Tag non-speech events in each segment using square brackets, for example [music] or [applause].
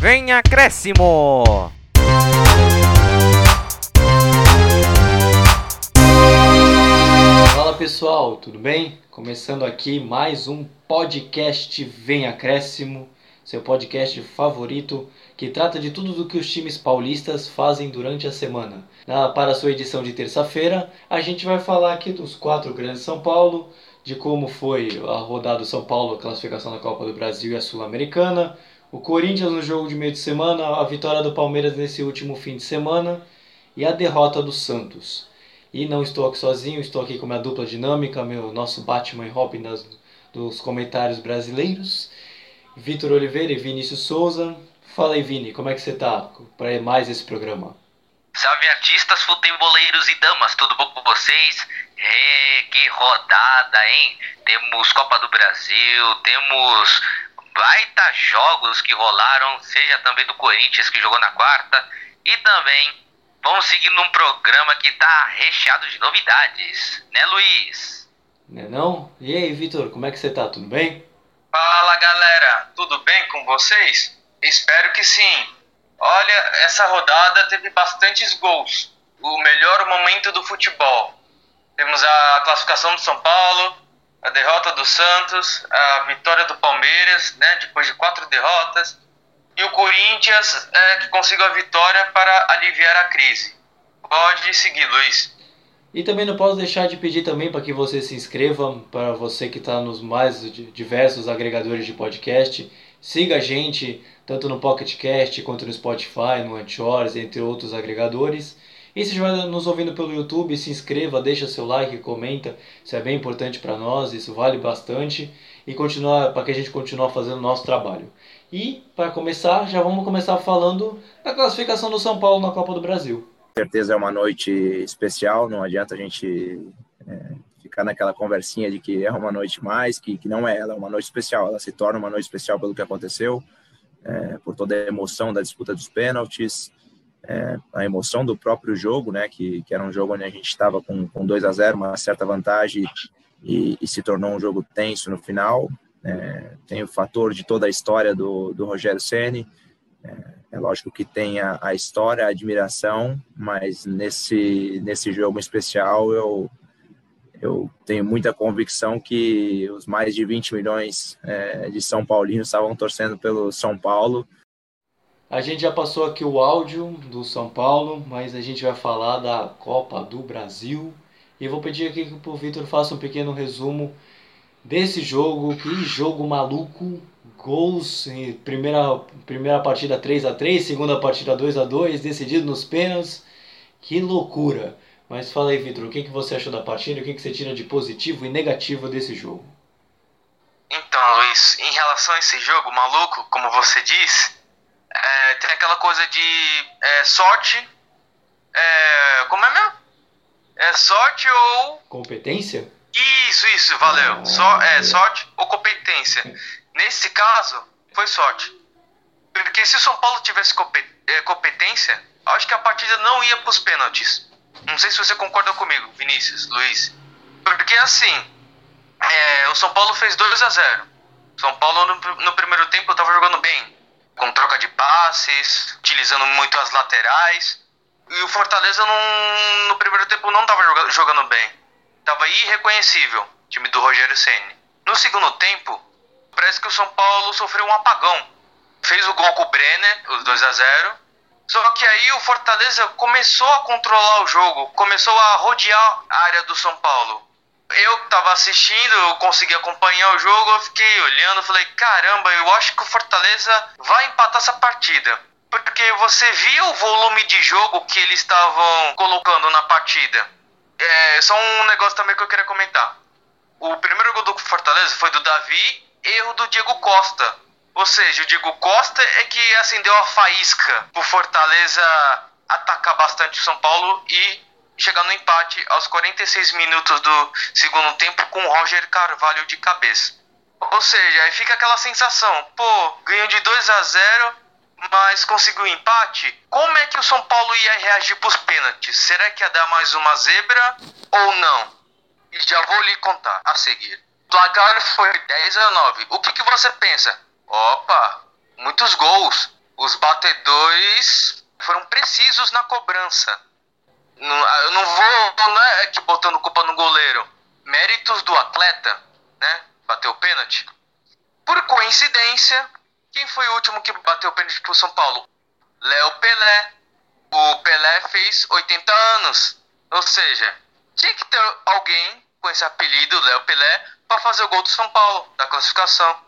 Vem acréscimo! Fala pessoal, tudo bem? Começando aqui mais um podcast Vem Acréscimo, seu podcast favorito que trata de tudo do que os times paulistas fazem durante a semana. Na, para a sua edição de terça-feira, a gente vai falar aqui dos quatro grandes São Paulo, de como foi a rodada do São Paulo, a classificação da Copa do Brasil e a Sul-Americana, o Corinthians no jogo de meio de semana, a vitória do Palmeiras nesse último fim de semana e a derrota do Santos. E não estou aqui sozinho, estou aqui com minha dupla dinâmica, meu nosso Batman e Robin das, dos comentários brasileiros, Vitor Oliveira e Vinícius Souza. Fala aí, Vini, como é que você tá para mais esse programa? Salve artistas, futeboleiros e damas, tudo bom com vocês? É, que rodada, hein? Temos Copa do Brasil, temos baita jogos que rolaram, seja também do Corinthians que jogou na quarta, e também vamos seguir num programa que tá recheado de novidades, né Luiz? Né não? E aí, Vitor, como é que você tá? Tudo bem? Fala galera, tudo bem com vocês? Espero que sim. Olha, essa rodada teve bastantes gols. O melhor momento do futebol. Temos a classificação do São Paulo, a derrota do Santos, a vitória do Palmeiras, né, depois de quatro derrotas, e o Corinthians é, que conseguiu a vitória para aliviar a crise. Pode seguir, Luiz. E também não posso deixar de pedir também para que você se inscreva, para você que está nos mais diversos agregadores de podcast, siga a gente tanto no Pocket Cast quanto no Spotify, no Anchors, entre outros agregadores. E se estiver nos ouvindo pelo YouTube, se inscreva, deixa seu like, comenta, isso é bem importante para nós, isso vale bastante e continuar para que a gente continue fazendo o nosso trabalho. E para começar, já vamos começar falando da classificação do São Paulo na Copa do Brasil. Com certeza é uma noite especial, não adianta a gente é, ficar naquela conversinha de que é uma noite mais, que, que não é ela, é uma noite especial, ela se torna uma noite especial pelo que aconteceu é, por toda a emoção da disputa dos pênaltis, é, a emoção do próprio jogo, né, que, que era um jogo onde a gente estava com, com 2 a 0 uma certa vantagem e, e, se tornou um jogo tenso no final. É, tem o fator de toda a história do, do Rogério Ceni. É, é, lógico que tem a, a, história, a admiração, mas nesse nesse jogo especial eu eu tenho muita convicção que os mais de 20 milhões é, de São Paulinos estavam torcendo pelo São Paulo. A gente já passou aqui o áudio do São Paulo, mas a gente vai falar da Copa do Brasil. E vou pedir aqui que o Vitor faça um pequeno resumo desse jogo. Que jogo maluco! Gols, primeira, primeira partida 3 a 3 segunda partida 2 a 2 decidido nos pênaltis. Que loucura! Mas fala aí, Vitor, o que, que você achou da partida? O que, que você tira de positivo e negativo desse jogo? Então, Luiz, em relação a esse jogo maluco, como você disse, é, tem aquela coisa de é, sorte. É, como é mesmo? É sorte ou. Competência? Isso, isso, valeu. Ah, so, é, sorte ou competência. Nesse caso, foi sorte. Porque se o São Paulo tivesse é, competência, acho que a partida não ia para os pênaltis. Não sei se você concorda comigo, Vinícius, Luiz. Porque assim, é, o São Paulo fez 2 a 0 São Paulo no, no primeiro tempo estava jogando bem, com troca de passes, utilizando muito as laterais. E o Fortaleza no primeiro tempo não estava jogando, bem. Estava irreconhecível, time do Rogério Ceni. No segundo tempo, parece que o São Paulo sofreu um apagão. Fez o gol com o Brenner, os 2 a 0 só que aí o Fortaleza começou a controlar o jogo, começou a rodear a área do São Paulo. Eu tava assistindo, eu consegui acompanhar o jogo, eu fiquei olhando, falei, caramba, eu acho que o Fortaleza vai empatar essa partida. Porque você via o volume de jogo que eles estavam colocando na partida. É só um negócio também que eu queria comentar. O primeiro gol do Fortaleza foi do Davi, erro do Diego Costa ou seja, o Diego Costa é que acendeu a faísca pro Fortaleza atacar bastante o São Paulo e chegar no empate aos 46 minutos do segundo tempo com o Roger Carvalho de cabeça. Ou seja, aí fica aquela sensação, pô, ganhou de 2 a 0, mas conseguiu empate. Como é que o São Paulo ia reagir pros pênaltis? Será que ia dar mais uma zebra ou não? E já vou lhe contar a seguir. O placar foi 10 a 9. O que, que você pensa? Opa, muitos gols. os batedores foram precisos na cobrança. Ah, eu não vou, não é que botando culpa no goleiro. Méritos do atleta, né? Bateu o pênalti. Por coincidência, quem foi o último que bateu o pênalti pro São Paulo? Léo Pelé. O Pelé fez 80 anos. Ou seja, tinha que ter alguém com esse apelido, Léo Pelé, para fazer o gol do São Paulo, da classificação.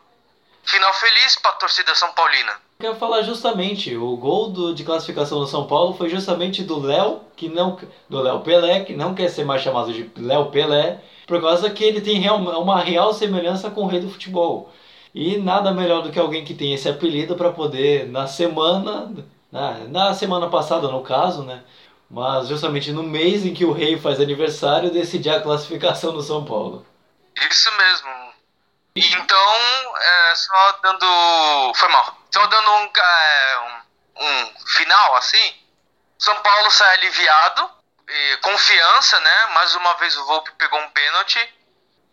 Final feliz para a torcida São Paulina. Ia falar justamente, o gol do, de classificação do São Paulo foi justamente do Léo, que não do Léo Pelé, que não quer ser mais chamado de Léo Pelé, por causa que ele tem real, uma real semelhança com o rei do futebol. E nada melhor do que alguém que tem esse apelido para poder na semana, na, na semana passada no caso, né, mas justamente no mês em que o rei faz aniversário, decidir a classificação do São Paulo. Isso mesmo. Então, é, só dando. Foi mal. Só dando um, é, um, um final assim. São Paulo sai aliviado, confiança, né? Mais uma vez o Volpe pegou um pênalti.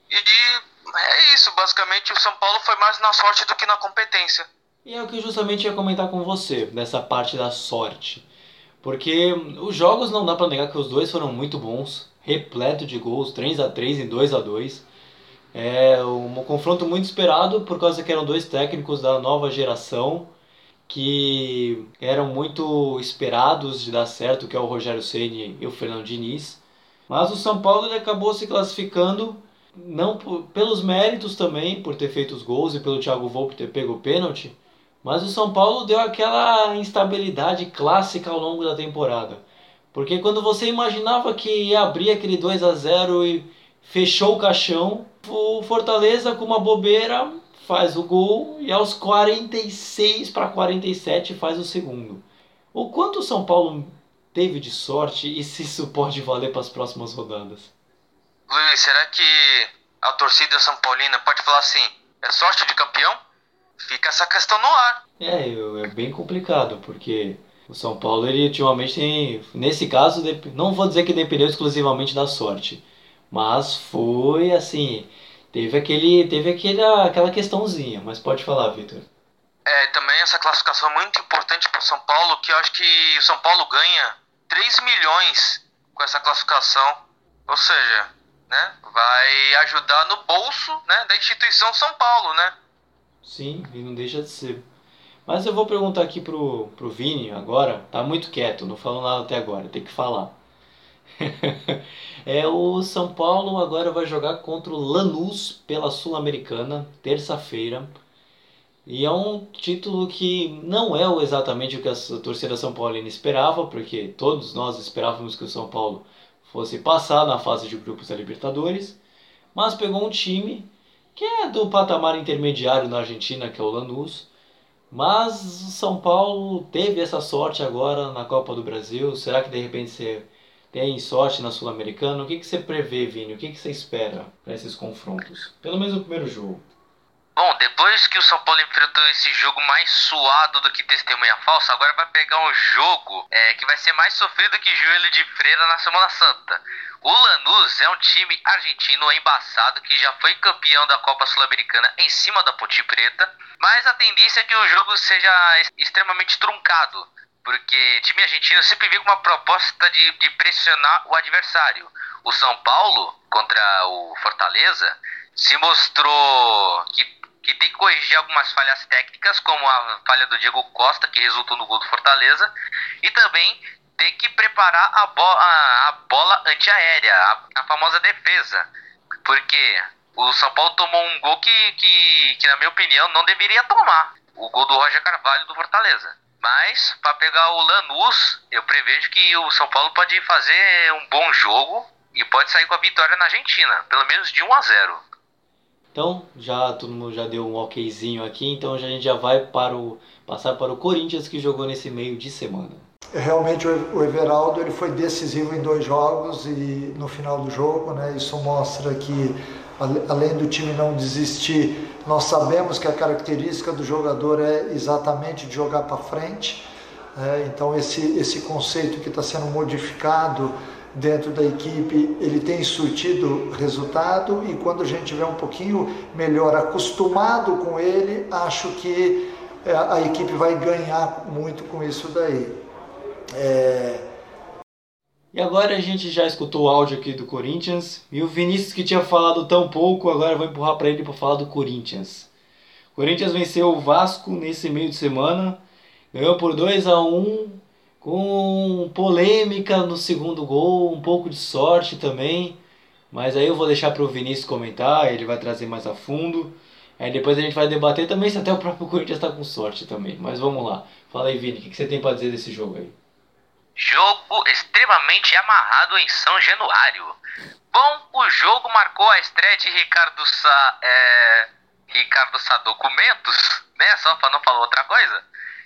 E é isso, basicamente o São Paulo foi mais na sorte do que na competência. E é o que justamente ia comentar com você, nessa parte da sorte. Porque os jogos não dá para negar que os dois foram muito bons, repleto de gols, 3 a 3 e 2 a 2 É um confronto muito esperado por causa que eram dois técnicos da nova geração que eram muito esperados de dar certo, que é o Rogério Ceni e o Fernando Diniz. Mas o São Paulo acabou se classificando não por, pelos méritos também, por ter feito os gols e pelo Thiago Volpe ter pego o pênalti, mas o São Paulo deu aquela instabilidade clássica ao longo da temporada. Porque quando você imaginava que ia abrir aquele 2 a 0 e fechou o caixão, o Fortaleza com uma bobeira faz o gol e aos 46 para 47 faz o segundo. O quanto o São Paulo teve de sorte e se isso pode valer para as próximas rodadas? Luiz, será que a torcida São Paulina pode falar assim, é sorte de campeão? fica essa questão no ar. É, é bem complicado, porque o São Paulo, ele ultimamente tem, nesse caso, não vou dizer que dependeu exclusivamente da sorte, mas foi assim, teve aquele, teve aquele, aquela questãozinha, mas pode falar, Vitor. É, também essa classificação é muito importante para o São Paulo, que eu acho que o São Paulo ganha 3 milhões com essa classificação, ou seja, né, vai ajudar no bolso né, da instituição São Paulo, né? Sim, e não deixa de ser. Mas eu vou perguntar aqui pro, pro Vini agora. Tá muito quieto, não falou nada até agora, tem que falar. [laughs] é o São Paulo agora vai jogar contra o Lanús pela Sul-Americana, terça-feira. E é um título que não é exatamente o que a torcida São Paulina esperava, porque todos nós esperávamos que o São Paulo fosse passar na fase de grupos da Libertadores, mas pegou um time que é do patamar intermediário na Argentina, que é o Lanús. Mas o São Paulo teve essa sorte agora na Copa do Brasil. Será que de repente você tem sorte na Sul-Americana? O que, que você prevê, Vini? O que, que você espera para esses confrontos? Pelo menos no primeiro jogo. Bom, depois que o São Paulo enfrentou esse jogo mais suado do que testemunha falsa, agora vai pegar um jogo é, que vai ser mais sofrido que joelho de freira na Semana Santa. O Lanús é um time argentino embaçado que já foi campeão da Copa Sul-Americana em cima da Ponte Preta, mas a tendência é que o jogo seja extremamente truncado, porque time argentino sempre vem com uma proposta de, de pressionar o adversário. O São Paulo contra o Fortaleza se mostrou que que tem que corrigir algumas falhas técnicas, como a falha do Diego Costa, que resultou no gol do Fortaleza, e também tem que preparar a, bo a, a bola antiaérea, a, a famosa defesa, porque o São Paulo tomou um gol que, que, que, na minha opinião, não deveria tomar. O gol do Roger Carvalho do Fortaleza. Mas, para pegar o Lanús, eu prevejo que o São Paulo pode fazer um bom jogo e pode sair com a vitória na Argentina, pelo menos de 1 a 0. Então, já todo mundo já deu um okzinho aqui, então a gente já vai para o passar para o Corinthians que jogou nesse meio de semana. Realmente o Everaldo ele foi decisivo em dois jogos e no final do jogo, né? Isso mostra que além do time não desistir, nós sabemos que a característica do jogador é exatamente de jogar para frente. Né? Então esse esse conceito que está sendo modificado dentro da equipe, ele tem surtido resultado e quando a gente tiver um pouquinho melhor acostumado com ele, acho que é, a equipe vai ganhar muito com isso daí. É... E agora a gente já escutou o áudio aqui do Corinthians e o Vinícius que tinha falado tão pouco, agora eu vou empurrar para ele para falar do Corinthians. O Corinthians venceu o Vasco nesse meio de semana, ganhou por 2 a 1 com polêmica no segundo gol, um pouco de sorte também. Mas aí eu vou deixar para o Vinícius comentar, ele vai trazer mais a fundo. Aí depois a gente vai debater também se até o próprio Corinthians está com sorte também. Mas vamos lá. Fala aí, Vini, o que você tem para dizer desse jogo aí? Jogo extremamente amarrado em São Januário. Bom, o jogo marcou a estreia de Ricardo Sá, é, Ricardo Sá Documentos, né? Só para não falar outra coisa.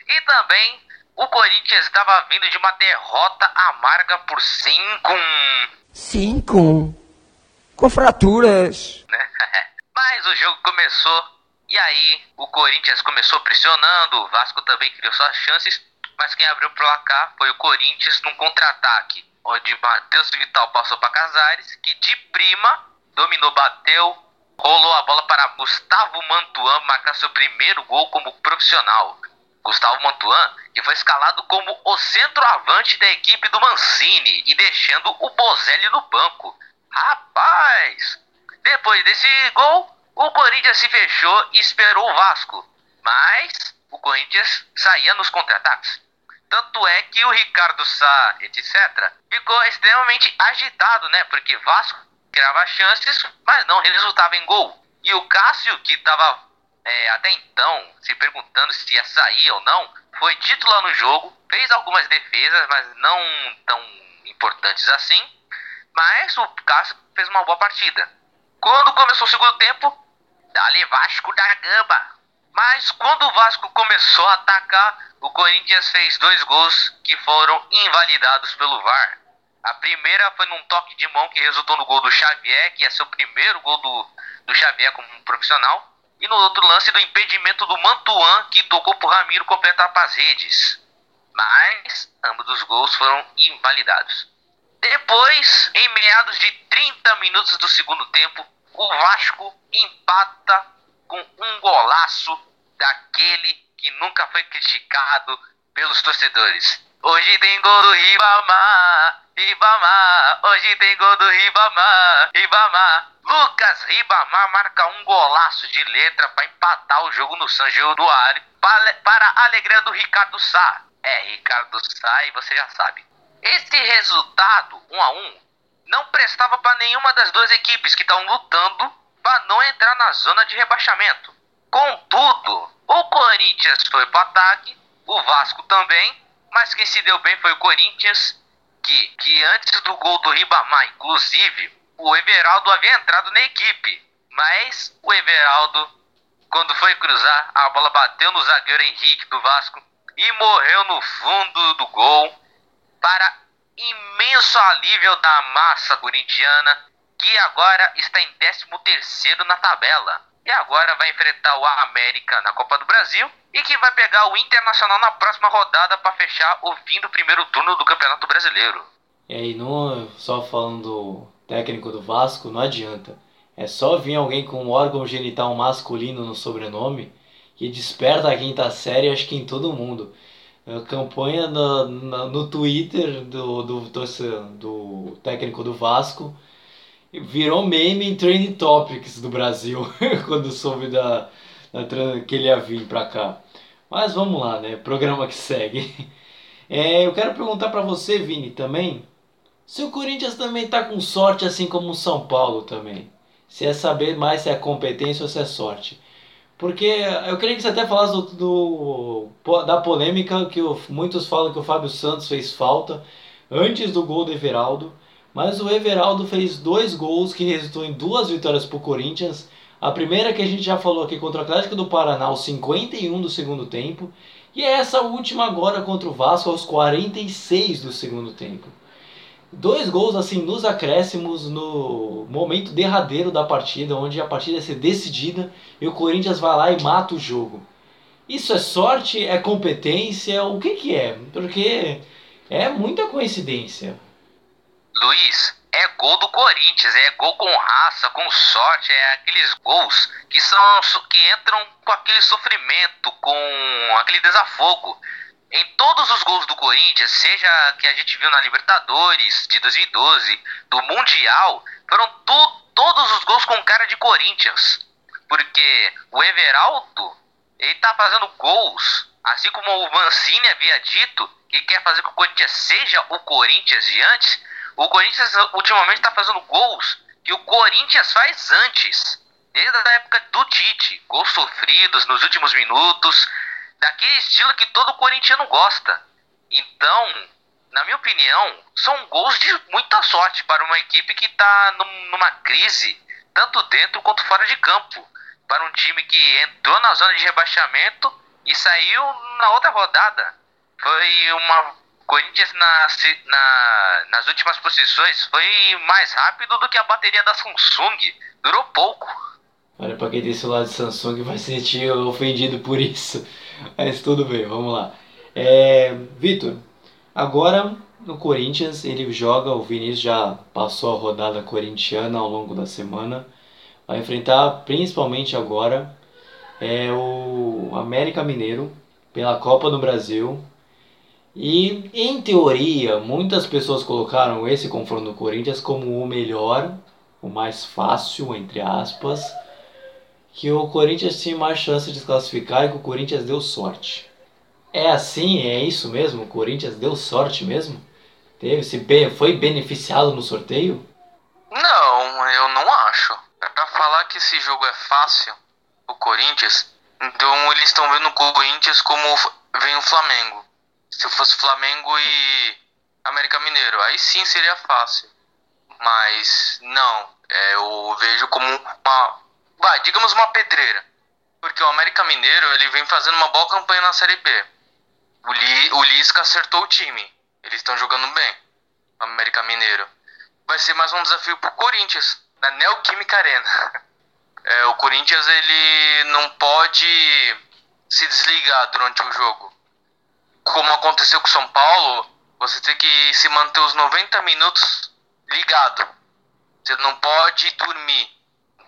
E também o Corinthians estava vindo de uma derrota amarga por 5 5 Com fraturas. Né? [laughs] Mas o jogo começou e aí o Corinthians começou pressionando, o Vasco também criou suas chances, mas quem abriu o placar foi o Corinthians num contra-ataque, onde Matheus Vital passou para Casares, que de prima dominou, bateu, rolou a bola para Gustavo Mantuan marcar seu primeiro gol como profissional. Gustavo Mantuan, que foi escalado como o centroavante da equipe do Mancini e deixando o Bozelli no banco. Rapaz! Depois desse gol, o Corinthians se fechou e esperou o Vasco. Mas o Corinthians saía nos contra-ataques. Tanto é que o Ricardo Sá, etc., ficou extremamente agitado, né? Porque Vasco criava chances, mas não resultava em gol. E o Cássio, que estava é, até então se perguntando se ia sair ou não, foi titular no jogo, fez algumas defesas, mas não tão importantes assim. Mas o Cássio fez uma boa partida. Quando começou o segundo tempo, dali Vasco da Gama. Mas quando o Vasco começou a atacar, o Corinthians fez dois gols que foram invalidados pelo VAR. A primeira foi num toque de mão que resultou no gol do Xavier, que ser o primeiro gol do, do Xavier como profissional. E no outro lance do impedimento do Mantuan, que tocou por Ramiro completar as redes. Mas ambos os gols foram invalidados. Depois, em meados de 30 minutos do segundo tempo, o Vasco empata com um golaço daquele que nunca foi criticado pelos torcedores. Hoje tem gol do Ribamar, Ribamar, hoje tem gol do Ribamar, Ribamar. Lucas Ribamar marca um golaço de letra para empatar o jogo no São Januário para a alegria do Ricardo Sá. É, Ricardo Sá e você já sabe. Esse resultado, 1 um a 1 um, não prestava para nenhuma das duas equipes que estão lutando para não entrar na zona de rebaixamento. Contudo, o Corinthians foi para ataque, o Vasco também, mas quem se deu bem foi o Corinthians, que, que antes do gol do Ribamar, inclusive, o Everaldo havia entrado na equipe. Mas o Everaldo, quando foi cruzar, a bola bateu no zagueiro Henrique do Vasco e morreu no fundo do gol para imenso alívio da massa corintiana, que agora está em 13º na tabela. E agora vai enfrentar o América na Copa do Brasil e que vai pegar o Internacional na próxima rodada para fechar o fim do primeiro turno do Campeonato Brasileiro. E aí, não só falando do técnico do Vasco, não adianta. É só vir alguém com um órgão genital masculino no sobrenome que desperta a quinta série, acho que em todo mundo. A campanha no, no, no Twitter do, do, do, do técnico do Vasco virou meme em Trending Topics do Brasil [laughs] quando soube da, da, que ele ia vir pra cá. Mas vamos lá, né? Programa que segue. [laughs] É, eu quero perguntar para você, Vini, também. Se o Corinthians também tá com sorte, assim como o São Paulo também. Se é saber mais se é competência ou se é sorte. Porque eu queria que você até falasse do, do da polêmica que o, muitos falam que o Fábio Santos fez falta antes do gol do Everaldo. Mas o Everaldo fez dois gols que resultou em duas vitórias para o Corinthians. A primeira que a gente já falou aqui contra o Atlético do Paraná aos 51 do segundo tempo. E é essa última agora contra o Vasco aos 46 do segundo tempo. Dois gols assim nos acréscimos no momento derradeiro da partida, onde a partida ia ser decidida e o Corinthians vai lá e mata o jogo. Isso é sorte? É competência? O que, que é? Porque é muita coincidência. Luiz, é gol do Corinthians, é gol com raça, com sorte, é aqueles gols que são que entram com aquele sofrimento, com aquele desafogo. Em todos os gols do Corinthians, seja que a gente viu na Libertadores de 2012, do Mundial, foram to todos os gols com cara de Corinthians. Porque o Everaldo, ele tá fazendo gols, assim como o Mancini havia dito, que quer fazer com que o Corinthians seja o Corinthians de antes, o Corinthians ultimamente está fazendo gols que o Corinthians faz antes. Desde a época do Tite. Gols sofridos nos últimos minutos. Daquele estilo que todo corintiano gosta. Então, na minha opinião, são gols de muita sorte para uma equipe que está numa crise, tanto dentro quanto fora de campo. Para um time que entrou na zona de rebaixamento e saiu na outra rodada. Foi uma Corinthians na, na, nas últimas posições foi mais rápido do que a bateria da Samsung. Durou pouco. Olha, pra quem tem celular de Samsung vai se sentir ofendido por isso. [laughs] Mas tudo bem, vamos lá. É, Vitor, agora no Corinthians ele joga, o Vinícius já passou a rodada corintiana ao longo da semana. Vai enfrentar principalmente agora é o América Mineiro pela Copa do Brasil e, em teoria, muitas pessoas colocaram esse confronto do Corinthians como o melhor, o mais fácil, entre aspas, que o Corinthians tinha mais chance de se classificar e que o Corinthians deu sorte. É assim? É isso mesmo? O Corinthians deu sorte mesmo? Teve, se foi beneficiado no sorteio? Não, eu não acho. É pra falar que esse jogo é fácil, o Corinthians, então eles estão vendo o Corinthians como vem o Flamengo. Se fosse Flamengo e América Mineiro, aí sim seria fácil. Mas não, é, eu vejo como uma, vai, digamos uma pedreira. Porque o América Mineiro ele vem fazendo uma boa campanha na Série B. O, Li, o Lisca acertou o time. Eles estão jogando bem. O América Mineiro. Vai ser mais um desafio pro Corinthians, na Neoquímica Arena. [laughs] É, o Corinthians ele não pode se desligar durante o jogo como aconteceu com São Paulo, você tem que se manter os 90 minutos ligado. Você não pode dormir.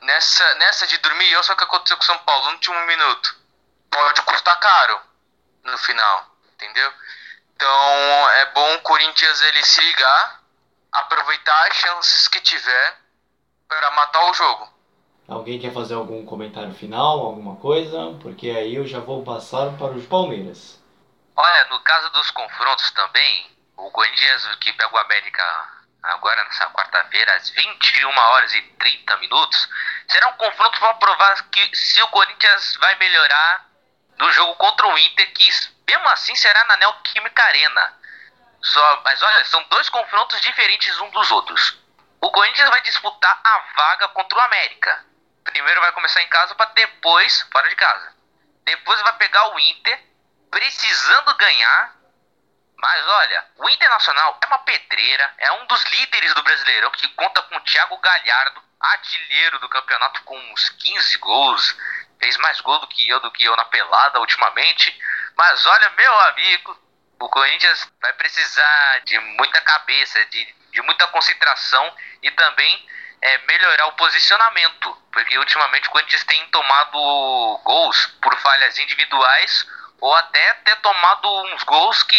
Nessa, nessa de dormir, olha só o que aconteceu com São Paulo no último minuto. Pode custar caro no final, entendeu? Então é bom o Corinthians ele se ligar, aproveitar as chances que tiver para matar o jogo. Alguém quer fazer algum comentário final, alguma coisa? Porque aí eu já vou passar para os Palmeiras. Olha, no caso dos confrontos também, o Corinthians que pega o América agora nessa quarta-feira, às 21 horas e 30 minutos, será um confronto para provar que se o Corinthians vai melhorar no jogo contra o Inter, que mesmo assim será na Neoquímica Arena. Só, mas olha, são dois confrontos diferentes um dos outros. O Corinthians vai disputar a vaga contra o América. Primeiro vai começar em casa para depois fora de casa. Depois vai pegar o Inter precisando ganhar. Mas olha, o Internacional é uma pedreira, é um dos líderes do Brasileirão que conta com o Thiago Galhardo, artilheiro do campeonato com uns 15 gols. Fez mais gol do que eu, do que eu na pelada ultimamente. Mas olha, meu amigo, o Corinthians vai precisar de muita cabeça, de, de muita concentração e também é, melhorar o posicionamento. Porque ultimamente o Corinthians tem tomado gols por falhas individuais ou até ter tomado uns gols que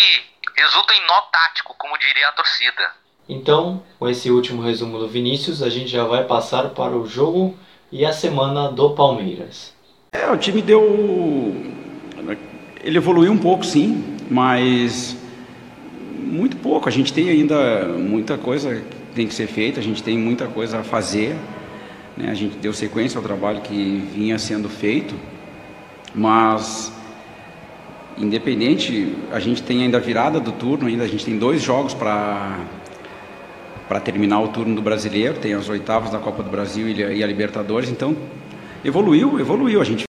resultam em nó tático, como diria a torcida. Então, com esse último resumo do Vinícius, a gente já vai passar para o jogo e a semana do Palmeiras. É, o time deu. Ele evoluiu um pouco, sim, mas muito pouco. A gente tem ainda muita coisa que tem que ser feita, a gente tem muita coisa a fazer. Né? A gente deu sequência ao trabalho que vinha sendo feito, mas Independente, a gente tem ainda a virada do turno, ainda a gente tem dois jogos para para terminar o turno do Brasileiro, tem as oitavas da Copa do Brasil e a Libertadores, então evoluiu, evoluiu a gente.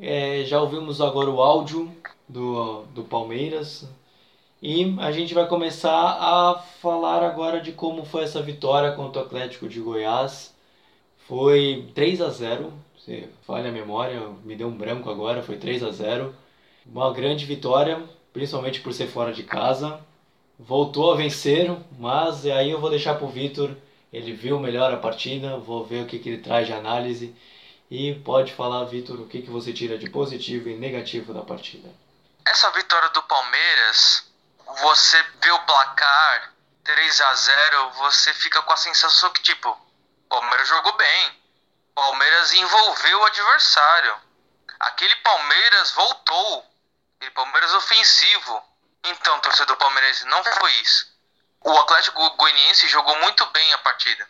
É, já ouvimos agora o áudio do, do Palmeiras e a gente vai começar a falar agora de como foi essa vitória contra o Atlético de Goiás. Foi 3 a 0 se falha a memória, me deu um branco agora, foi 3 a 0 uma grande vitória, principalmente por ser fora de casa. voltou a vencer, mas aí eu vou deixar para o Vitor. Ele viu melhor a partida, vou ver o que, que ele traz de análise. E pode falar, Vitor, o que, que você tira de positivo e negativo da partida. Essa vitória do Palmeiras, você vê o placar 3 a 0 você fica com a sensação que, tipo, o Palmeiras jogou bem. O Palmeiras envolveu o adversário. Aquele Palmeiras voltou. Palmeiras ofensivo. Então, torcedor palmeirense, não foi isso. O Atlético Goianiense jogou muito bem a partida.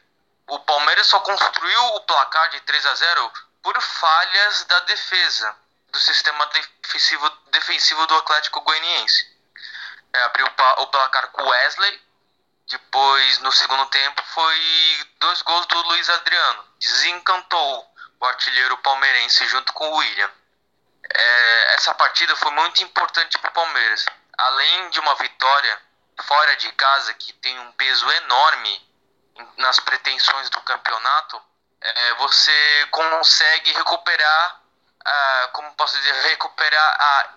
O Palmeiras só construiu o placar de 3 a 0 por falhas da defesa, do sistema defensivo, defensivo do Atlético Goianiense. É, abriu o placar com Wesley, depois no segundo tempo foi dois gols do Luiz Adriano. Desencantou o artilheiro palmeirense junto com o William. É, essa partida foi muito importante para o Palmeiras. Além de uma vitória fora de casa que tem um peso enorme nas pretensões do campeonato, é, você consegue recuperar, uh, como posso dizer, recuperar a,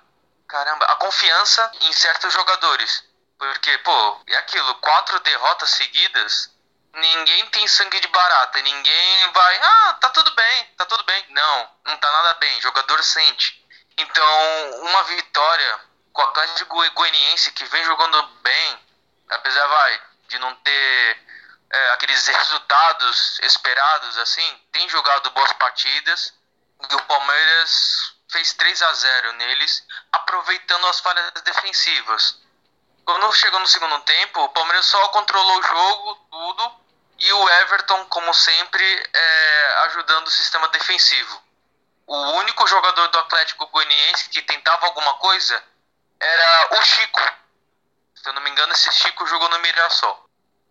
caramba, a confiança em certos jogadores. Porque, pô, é aquilo, quatro derrotas seguidas, ninguém tem sangue de barata, ninguém vai, ah, tá tudo bem, tá tudo bem. Não, não tá nada bem, jogador sente. Então, uma vitória com a Atlético Goianiense que vem jogando bem, apesar vai, de não ter é, aqueles resultados esperados assim, tem jogado boas partidas e o Palmeiras fez 3 a 0 neles, aproveitando as falhas defensivas. Quando chegou no segundo tempo, o Palmeiras só controlou o jogo, tudo, e o Everton, como sempre, é, ajudando o sistema defensivo. O único jogador do Atlético Goianiense que tentava alguma coisa era o Chico. Se eu não me engano, esse Chico jogou no Mirassol.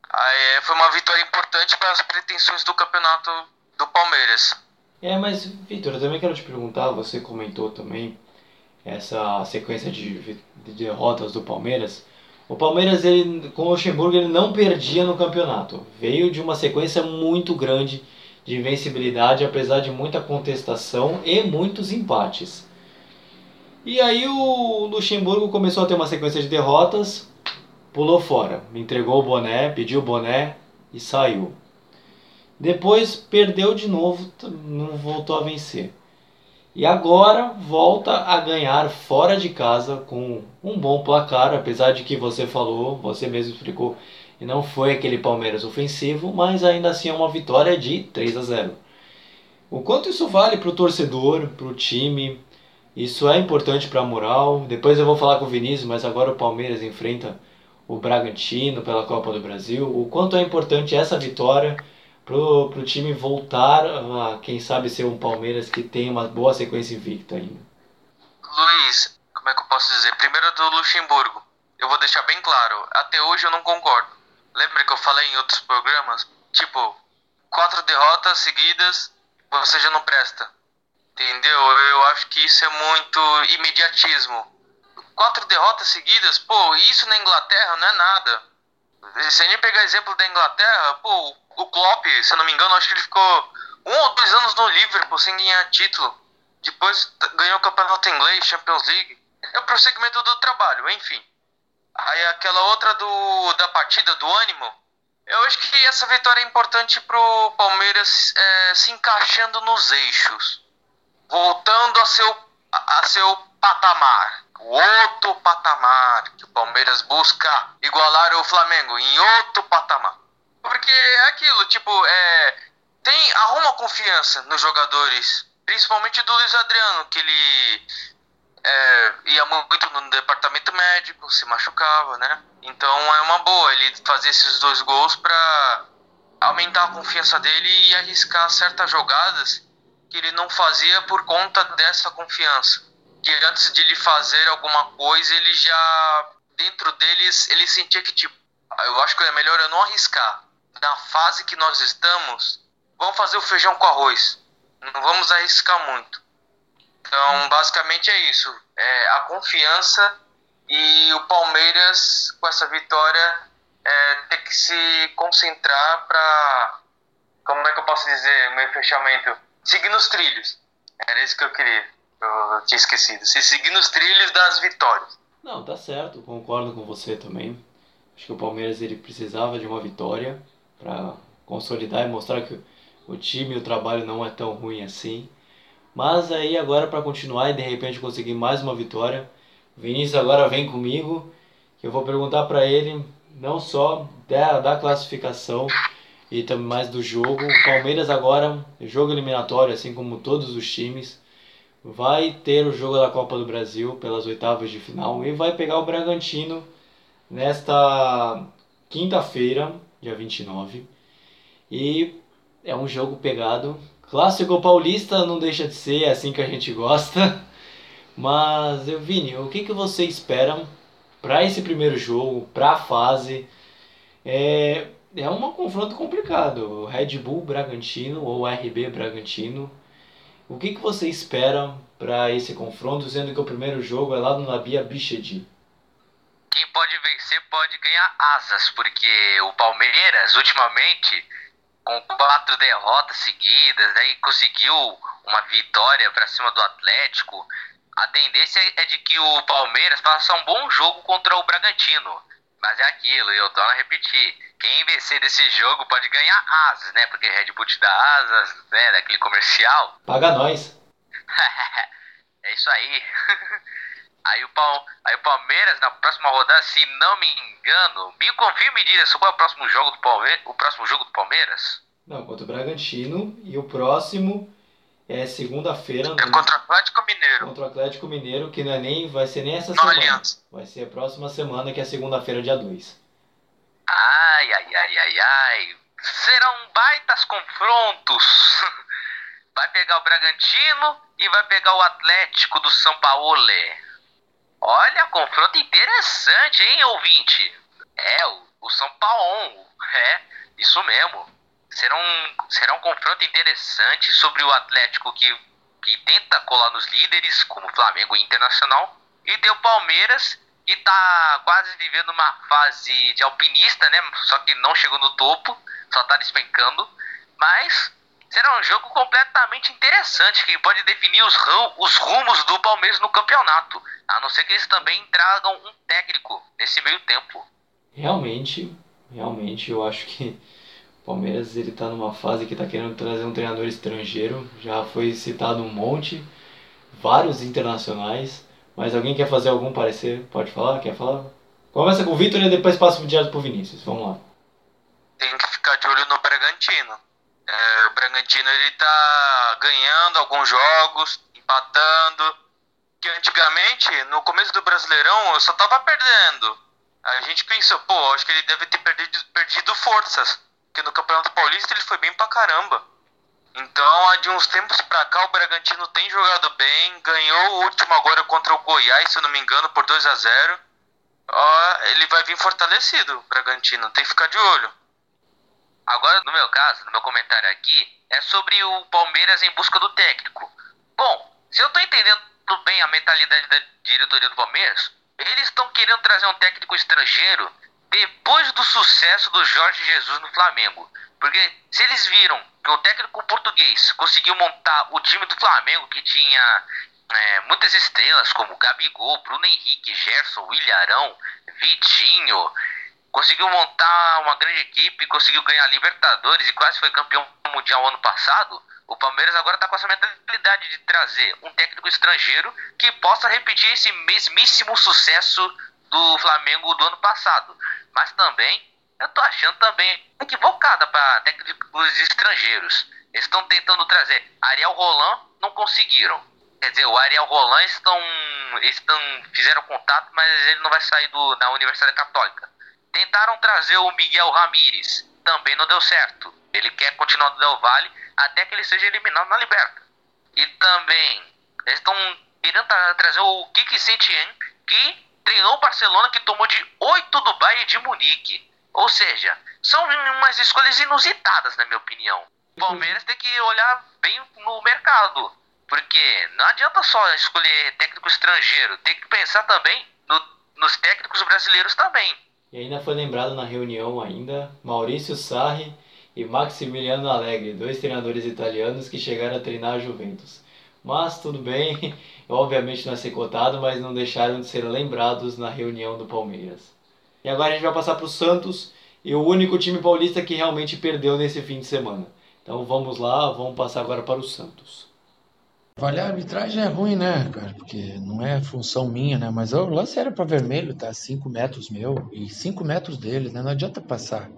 Aí foi uma vitória importante para as pretensões do campeonato do Palmeiras. É, mas Vitor, eu também quero te perguntar, você comentou também essa sequência de, de derrotas do Palmeiras. O Palmeiras, ele, com o Luxemburgo, ele não perdia no campeonato. Veio de uma sequência muito grande de invencibilidade, apesar de muita contestação e muitos empates. E aí o Luxemburgo começou a ter uma sequência de derrotas, pulou fora, entregou o boné, pediu o boné e saiu. Depois perdeu de novo, não voltou a vencer. E agora volta a ganhar fora de casa com um bom placar, apesar de que você falou, você mesmo explicou, e não foi aquele Palmeiras ofensivo, mas ainda assim é uma vitória de 3 a 0. O quanto isso vale para o torcedor, para o time, isso é importante para a moral. Depois eu vou falar com o Vinícius, mas agora o Palmeiras enfrenta o Bragantino pela Copa do Brasil. O quanto é importante essa vitória pro, pro time voltar a, quem sabe, ser um Palmeiras que tem uma boa sequência invicta ainda. Luiz, como é que eu posso dizer? Primeiro do Luxemburgo. Eu vou deixar bem claro, até hoje eu não concordo. Lembra que eu falei em outros programas? Tipo, quatro derrotas seguidas, você já não presta. Entendeu? Eu acho que isso é muito imediatismo quatro derrotas seguidas, pô, isso na Inglaterra não é nada. Se a gente pegar exemplo da Inglaterra, pô, o Klopp, se eu não me engano, acho que ele ficou um ou dois anos no Liverpool sem ganhar título. Depois ganhou o campeonato inglês, Champions League. É o prosseguimento do trabalho, enfim. Aí aquela outra do, da partida, do ânimo. Eu acho que essa vitória é importante pro Palmeiras é, se encaixando nos eixos. Voltando a seu, a, a seu patamar outro patamar, que o Palmeiras busca igualar o Flamengo em outro patamar. Porque é aquilo, tipo, é, tem arruma confiança nos jogadores, principalmente do Luiz Adriano, que ele é, ia muito no departamento médico, se machucava, né? Então é uma boa ele fazer esses dois gols para aumentar a confiança dele e arriscar certas jogadas que ele não fazia por conta dessa confiança que antes de ele fazer alguma coisa, ele já dentro deles ele sentia que tipo, eu acho que é melhor eu não arriscar. Na fase que nós estamos, vamos fazer o feijão com arroz. Não vamos arriscar muito. Então, basicamente é isso. É a confiança e o Palmeiras com essa vitória é, ter que se concentrar para como é que eu posso dizer, meu fechamento, seguir nos trilhos. Era isso que eu queria. Eu tinha esquecido. Se seguir nos trilhos das vitórias. Não, tá certo, concordo com você também. Acho que o Palmeiras ele precisava de uma vitória para consolidar e mostrar que o time e o trabalho não é tão ruim assim. Mas aí agora para continuar e de repente conseguir mais uma vitória, Vinícius agora vem comigo, que eu vou perguntar para ele não só da, da classificação e também mais do jogo. O Palmeiras agora, jogo eliminatório, assim como todos os times, vai ter o jogo da Copa do Brasil pelas oitavas de final e vai pegar o Bragantino nesta quinta-feira, dia 29. E é um jogo pegado. Clássico paulista não deixa de ser, é assim que a gente gosta. [laughs] Mas, Vini, o que, que você espera para esse primeiro jogo, para a fase? É, é um confronto complicado. Red Bull Bragantino ou RB Bragantino. O que, que você espera para esse confronto, sendo que o primeiro jogo é lá no Nabia Bichedi? Quem pode vencer pode ganhar asas, porque o Palmeiras, ultimamente, com quatro derrotas seguidas, aí conseguiu uma vitória para cima do Atlético. A tendência é de que o Palmeiras faça um bom jogo contra o Bragantino. Mas é aquilo, eu torno a repetir. Quem vencer desse jogo pode ganhar asas, né? Porque Red Bull te dá asas, né? Daquele comercial. Paga nós. [laughs] é isso aí. [laughs] aí, o Pal... aí o Palmeiras, na próxima rodada, se não me engano, me confirme e diga qual é o próximo jogo do Palmeiras. O próximo jogo do Palmeiras? Não, contra o Bragantino. E o próximo é segunda-feira. É contra o Atlético Mineiro. Contra o Atlético Mineiro, que não é nem, vai ser nem essa semana. Aliança. Vai ser a próxima semana, que é segunda-feira, dia 2. Ai, ai, ai, ai, ai. Serão baitas confrontos. [laughs] Vai pegar o Bragantino e vai pegar o Atlético do São Paulo. Olha, confronto interessante, hein, ouvinte? É, o, o São Paulo. É, isso mesmo será um, será um confronto interessante sobre o Atlético que, que tenta colar nos líderes, como Flamengo e Internacional, e tem o Palmeiras, que está quase vivendo uma fase de alpinista, né? Só que não chegou no topo, só está despencando. Mas será um jogo completamente interessante que pode definir os, os rumos do Palmeiras no campeonato. A não ser que eles também tragam um técnico nesse meio tempo. Realmente, realmente eu acho que Palmeiras ele está numa fase que está querendo trazer um treinador estrangeiro. Já foi citado um monte, vários internacionais. Mas alguém quer fazer algum parecer? Pode falar? Quer falar? Começa com o Vitor e depois passa o direto pro Vinícius. Vamos lá. Tem que ficar de olho no Bragantino. É, o Bragantino ele tá ganhando alguns jogos, empatando. Que antigamente, no começo do Brasileirão, eu só tava perdendo. A gente pensou, pô, acho que ele deve ter perdido, perdido forças. Porque no Campeonato Paulista ele foi bem pra caramba. Então, há de uns tempos pra cá, o Bragantino tem jogado bem. Ganhou o último agora contra o Goiás, se eu não me engano, por 2 a 0 Ó, Ele vai vir fortalecido, o Bragantino. Tem que ficar de olho. Agora, no meu caso, no meu comentário aqui, é sobre o Palmeiras em busca do técnico. Bom, se eu tô entendendo bem a mentalidade da diretoria do Palmeiras, eles estão querendo trazer um técnico estrangeiro depois do sucesso do Jorge Jesus no Flamengo. Porque se eles viram que o técnico português conseguiu montar o time do Flamengo, que tinha é, muitas estrelas como Gabigol, Bruno Henrique, Gerson, William Vitinho, conseguiu montar uma grande equipe, conseguiu ganhar Libertadores e quase foi campeão mundial ano passado. O Palmeiras agora está com essa mentalidade de trazer um técnico estrangeiro que possa repetir esse mesmíssimo sucesso do Flamengo do ano passado. Mas também, eu tô achando também equivocada para técnicos estrangeiros. Eles estão tentando trazer Ariel Roland, não conseguiram. Quer dizer, o Ariel Roland estão, estão fizeram contato, mas ele não vai sair do, da Universidade Católica. Tentaram trazer o Miguel Ramírez, também não deu certo. Ele quer continuar no Del Valle até que ele seja eliminado na Liberta. E também, eles estão querendo trazer o Kiki Sentien, que treinou o Barcelona que tomou de 8 do Bayern de Munique. Ou seja, são umas escolhas inusitadas, na minha opinião. O Palmeiras tem que olhar bem no mercado. Porque não adianta só escolher técnico estrangeiro, tem que pensar também no, nos técnicos brasileiros também. E ainda foi lembrado na reunião ainda Maurício Sarri e Maximiliano Allegri, dois treinadores italianos que chegaram a treinar a Juventus. Mas tudo bem, [laughs] obviamente não é ser cotado, mas não deixaram de ser lembrados na reunião do Palmeiras. E agora a gente vai passar para o Santos, e o único time paulista que realmente perdeu nesse fim de semana. Então vamos lá, vamos passar agora para o Santos. Olha, a arbitragem é ruim, né, cara? Porque não é função minha, né? Mas o lance era para vermelho, tá? 5 metros meu e 5 metros dele, né? Não adianta passar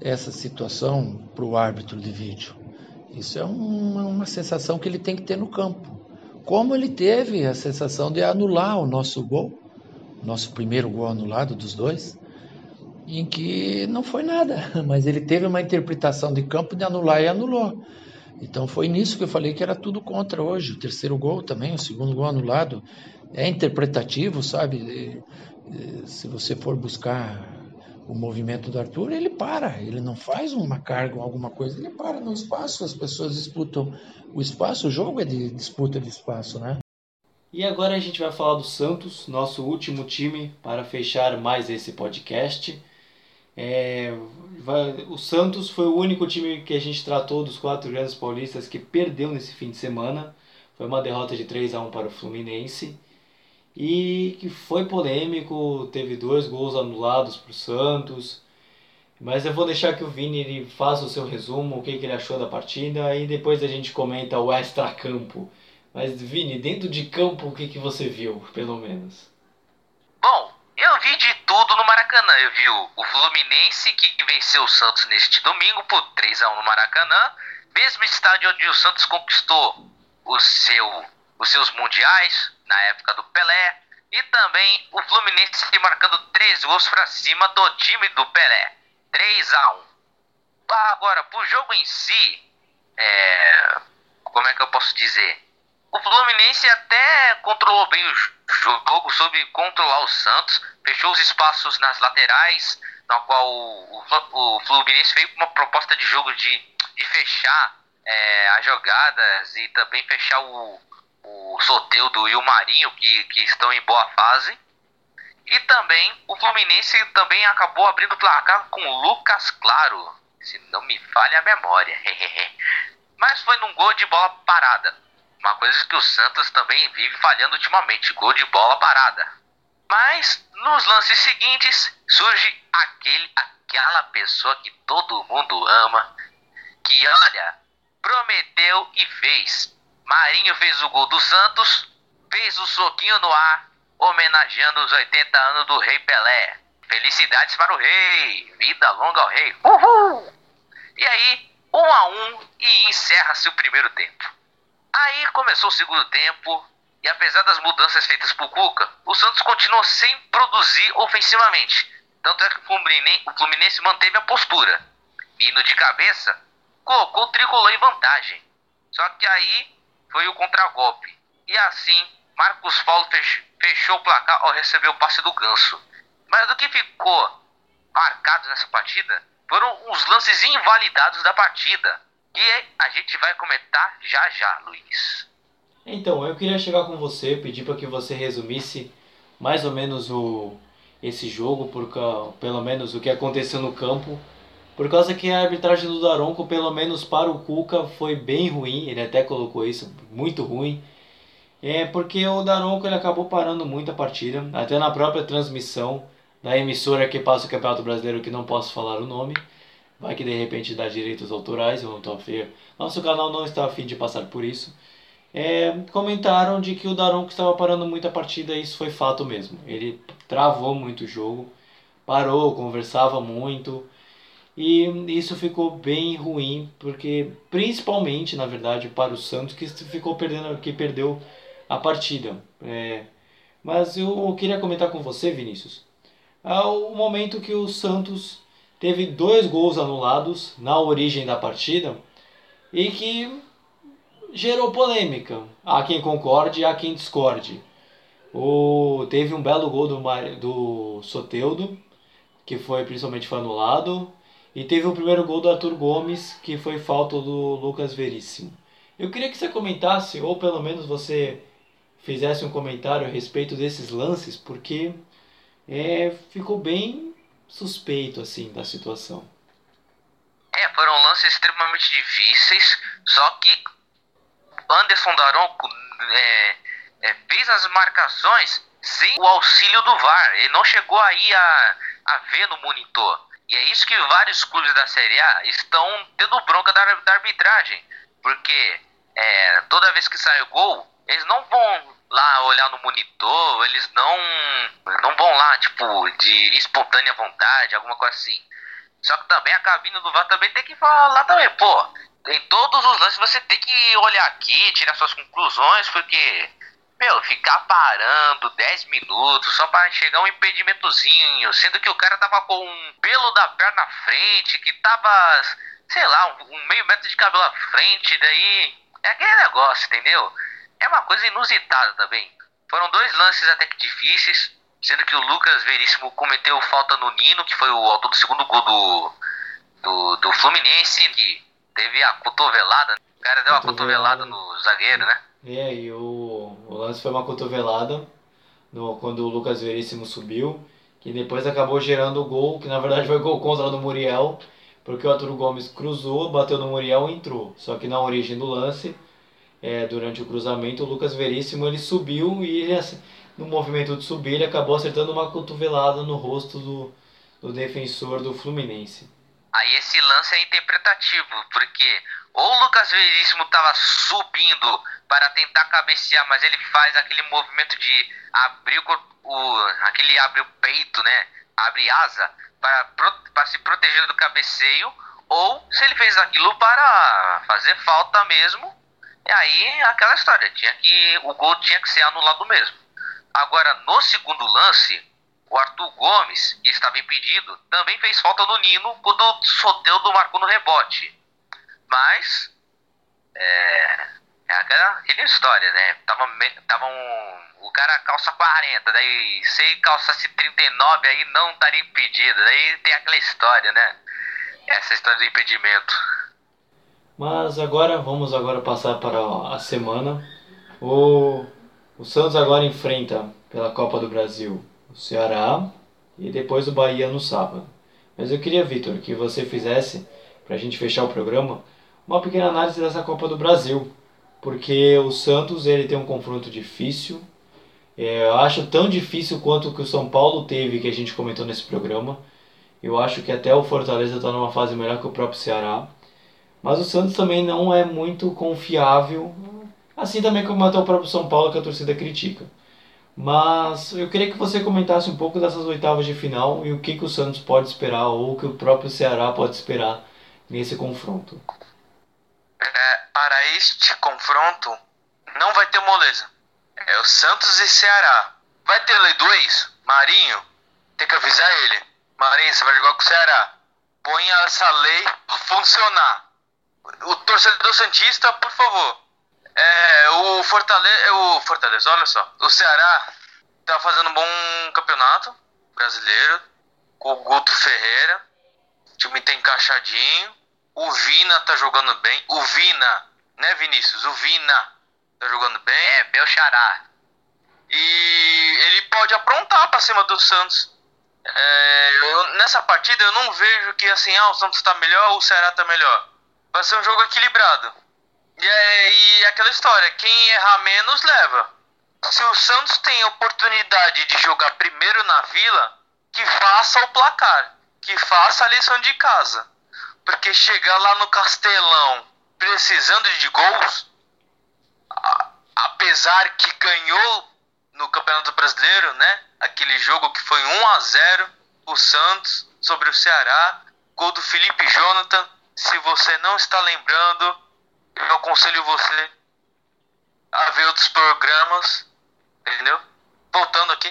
essa situação para o árbitro de vídeo. Isso é uma, uma sensação que ele tem que ter no campo. Como ele teve a sensação de anular o nosso gol, nosso primeiro gol anulado dos dois, em que não foi nada, [laughs] mas ele teve uma interpretação de campo de anular e anulou. Então foi nisso que eu falei que era tudo contra hoje. O terceiro gol também, o segundo gol anulado, é interpretativo, sabe? Se você for buscar o movimento do Arthur, ele para, ele não faz uma carga ou alguma coisa, ele para no espaço, as pessoas disputam o espaço, o jogo é de disputa de espaço, né? E agora a gente vai falar do Santos, nosso último time, para fechar mais esse podcast. É, o Santos foi o único time que a gente tratou dos quatro grandes paulistas que perdeu nesse fim de semana. Foi uma derrota de 3 a 1 para o Fluminense. E que foi polêmico, teve dois gols anulados para o Santos. Mas eu vou deixar que o Vini ele faça o seu resumo, o que, que ele achou da partida, e depois a gente comenta o extra-campo. Mas Vini, dentro de campo, o que, que você viu, pelo menos? Bom, eu vi de tudo no Maracanã. Eu vi o Fluminense que venceu o Santos neste domingo por 3 a 1 no Maracanã, mesmo estádio onde o Santos conquistou o seu, os seus mundiais na época do Pelé, e também o Fluminense marcando três gols para cima do time do Pelé, 3 a 1. Agora, pro jogo em si, é, como é que eu posso dizer? O Fluminense até controlou bem o jogo, soube controlar o Santos, fechou os espaços nas laterais, na qual o, Fluminense veio com uma proposta de jogo de, de fechar é, as jogadas e também fechar o, o Soteudo e o Marinho, que, que estão em boa fase. E também o Fluminense também acabou abrindo o placar com o Lucas Claro, se não me falha a memória. [laughs] Mas foi num gol de bola parada. Uma coisa que o Santos também vive falhando ultimamente, gol de bola parada. Mas nos lances seguintes surge aquele, aquela pessoa que todo mundo ama, que olha, prometeu e fez. Marinho fez o gol do Santos, fez o soquinho no ar, homenageando os 80 anos do Rei Pelé. Felicidades para o Rei, vida longa ao Rei. Uhul! E aí, um a um e encerra-se o primeiro tempo. Aí começou o segundo tempo e apesar das mudanças feitas por Cuca, o Santos continuou sem produzir ofensivamente. Tanto é que o Fluminense, manteve a postura. Indo de cabeça, colocou o tricolor em vantagem. Só que aí foi o contragolpe. E assim, Marcos Paulo fechou o placar ao receber o passe do Ganso. Mas do que ficou marcado nessa partida foram os lances invalidados da partida. E a gente vai comentar já já, Luiz. Então, eu queria chegar com você, pedir para que você resumisse mais ou menos o esse jogo, por, pelo menos o que aconteceu no campo, por causa que a arbitragem do Daronco, pelo menos para o Cuca, foi bem ruim, ele até colocou isso, muito ruim. É porque o Daronco ele acabou parando muito a partida, até na própria transmissão da emissora que passa o Campeonato Brasileiro, que não posso falar o nome. Vai que de repente dá direitos autorais, eu não estou afim. Nosso canal não está afim de passar por isso. É, comentaram de que o Daronco estava parando muito a partida e isso foi fato mesmo. Ele travou muito o jogo, parou, conversava muito e isso ficou bem ruim porque principalmente na verdade para o Santos que ficou perdendo, que perdeu a partida. É, mas eu queria comentar com você, Vinícius, ao momento que o Santos teve dois gols anulados na origem da partida e que gerou polêmica. Há quem concorde há quem discorde. O, teve um belo gol do, do Soteudo, que foi principalmente foi anulado. E teve o primeiro gol do Arthur Gomes, que foi falta do Lucas Veríssimo. Eu queria que você comentasse, ou pelo menos você fizesse um comentário a respeito desses lances, porque é, ficou bem suspeito assim da situação. É, foram lances extremamente difíceis, só que Anderson Daronco é, é, fez as marcações sem o auxílio do VAR. Ele não chegou aí a, a ver no monitor. E é isso que vários clubes da Série A estão tendo bronca da, da arbitragem. Porque é, toda vez que sai o gol, eles não vão lá olhar no monitor, eles não, não vão lá, tipo, de espontânea vontade, alguma coisa assim. Só que também a cabine do VAR também tem que falar também, pô, em todos os lances você tem que olhar aqui, tirar suas conclusões, porque, meu, ficar parando 10 minutos só para chegar um impedimentozinho, sendo que o cara tava com um pelo da perna na frente, que tava, sei lá, um, um meio metro de cabelo à frente, daí é aquele negócio, entendeu? É uma coisa inusitada também. Foram dois lances até que difíceis, sendo que o Lucas Veríssimo cometeu falta no Nino, que foi o autor do segundo gol do, do, do Fluminense, que teve a cotovelada. O cara deu uma cotovelada no zagueiro, né? É, e o, o lance foi uma cotovelada no, quando o Lucas Veríssimo subiu, que depois acabou gerando o gol, que na verdade foi gol contra do Muriel, porque o Arthur Gomes cruzou, bateu no Muriel e entrou. Só que na origem do lance é, durante o cruzamento, o Lucas Veríssimo ele subiu e ele, assim, no movimento de subir ele acabou acertando uma cotovelada no rosto do, do defensor do Fluminense. Aí esse lance é interpretativo, porque ou o Lucas Veríssimo estava subindo para tentar cabecear, mas ele faz aquele movimento de abrir o, o aquele abre o peito, né? Abre asa para, para se proteger do cabeceio, ou se ele fez aquilo para fazer falta mesmo e aí, aquela história, tinha que o gol tinha que ser anulado mesmo. Agora, no segundo lance, o Arthur Gomes, que estava impedido, também fez falta no Nino quando o Soteldo marcou no rebote. Mas, é, é aquela, aquela história, né? Tava, tava um, o cara calça 40, daí se ele calçasse 39, aí não estaria impedido. Daí tem aquela história, né? Essa história do impedimento. Mas agora, vamos agora passar para a semana. O, o Santos agora enfrenta pela Copa do Brasil o Ceará e depois o Bahia no sábado. Mas eu queria, Vitor, que você fizesse, para a gente fechar o programa, uma pequena análise dessa Copa do Brasil. Porque o Santos ele tem um confronto difícil. É, eu acho tão difícil quanto o que o São Paulo teve, que a gente comentou nesse programa. Eu acho que até o Fortaleza está numa fase melhor que o próprio Ceará. Mas o Santos também não é muito confiável, assim também como até o próprio São Paulo que a torcida critica. Mas eu queria que você comentasse um pouco dessas oitavas de final e o que, que o Santos pode esperar ou o que o próprio Ceará pode esperar nesse confronto. É, para este confronto não vai ter moleza. É o Santos e Ceará. Vai ter lei do ex? Marinho, tem que avisar ele. Marinho, você vai jogar com o Ceará. Põe essa lei pra funcionar o torcedor Santista, por favor. É, o Fortaleza, o Fortaleza, olha só. O Ceará tá fazendo um bom campeonato brasileiro. Com o Guto Ferreira. O time tá encaixadinho. O Vina tá jogando bem. O Vina, né, Vinícius? O Vina tá jogando bem. É, meu xará. E ele pode aprontar pra cima do Santos. É, eu, nessa partida eu não vejo que assim, ah, o Santos tá melhor ou o Ceará tá melhor vai ser um jogo equilibrado. E, é, e aquela história, quem errar menos leva. Se o Santos tem oportunidade de jogar primeiro na Vila, que faça o placar, que faça a lição de casa. Porque chegar lá no Castelão precisando de gols, a, apesar que ganhou no Campeonato Brasileiro, né? Aquele jogo que foi 1 a 0 o Santos sobre o Ceará, gol do Felipe Jonathan, se você não está lembrando, eu aconselho você a ver outros programas, entendeu? Voltando aqui.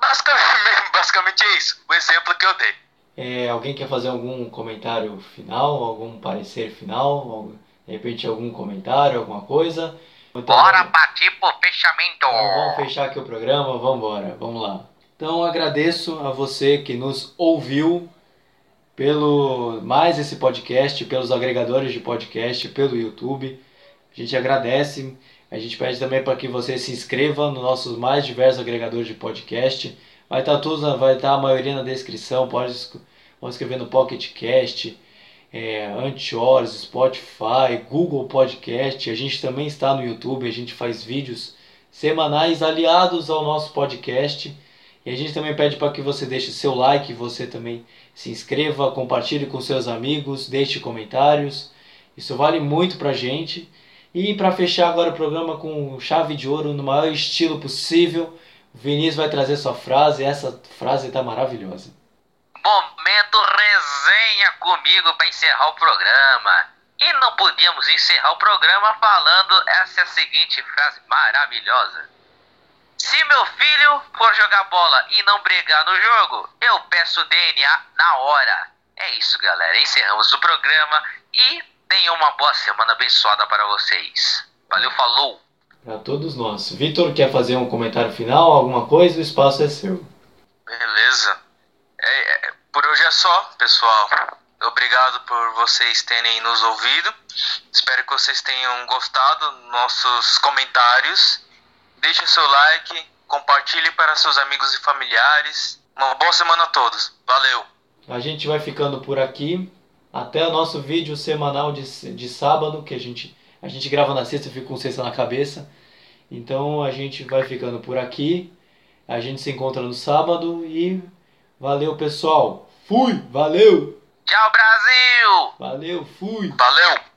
Basicamente, [laughs] basicamente é isso, o exemplo que eu dei. É, alguém quer fazer algum comentário final, algum parecer final? De repente algum comentário, alguma coisa? Então, Bora partir pro fechamento! Então, vamos fechar aqui o programa, vamos embora, vamos lá. Então agradeço a você que nos ouviu pelo mais esse podcast, pelos agregadores de podcast, pelo YouTube. A gente agradece. A gente pede também para que você se inscreva nos nossos mais diversos agregadores de podcast. Vai estar tá tudo, vai estar tá a maioria na descrição. Pode, pode escrever no Pocket Cast, é, Spotify, Google Podcast. A gente também está no YouTube. A gente faz vídeos semanais aliados ao nosso podcast. E a gente também pede para que você deixe seu like, você também se inscreva, compartilhe com seus amigos, deixe comentários. Isso vale muito para a gente. E para fechar agora o programa com chave de ouro no maior estilo possível, o Vinícius vai trazer sua frase. Essa frase está maravilhosa. Momento resenha comigo para encerrar o programa. E não podíamos encerrar o programa falando essa seguinte frase maravilhosa. Se meu filho for jogar bola e não brigar no jogo, eu peço DNA na hora. É isso, galera. Encerramos o programa e tenham uma boa semana abençoada para vocês. Valeu, falou! Para todos nós. Vitor, quer fazer um comentário final, alguma coisa? O espaço é seu. Beleza. É, é, por hoje é só, pessoal. Obrigado por vocês terem nos ouvido. Espero que vocês tenham gostado dos nossos comentários. Deixe seu like, compartilhe para seus amigos e familiares. Uma boa semana a todos. Valeu! A gente vai ficando por aqui. Até o nosso vídeo semanal de, de sábado, que a gente, a gente grava na sexta, fica com sexta na cabeça. Então a gente vai ficando por aqui. A gente se encontra no sábado e valeu, pessoal. Fui, valeu! Tchau, Brasil! Valeu, fui! Valeu!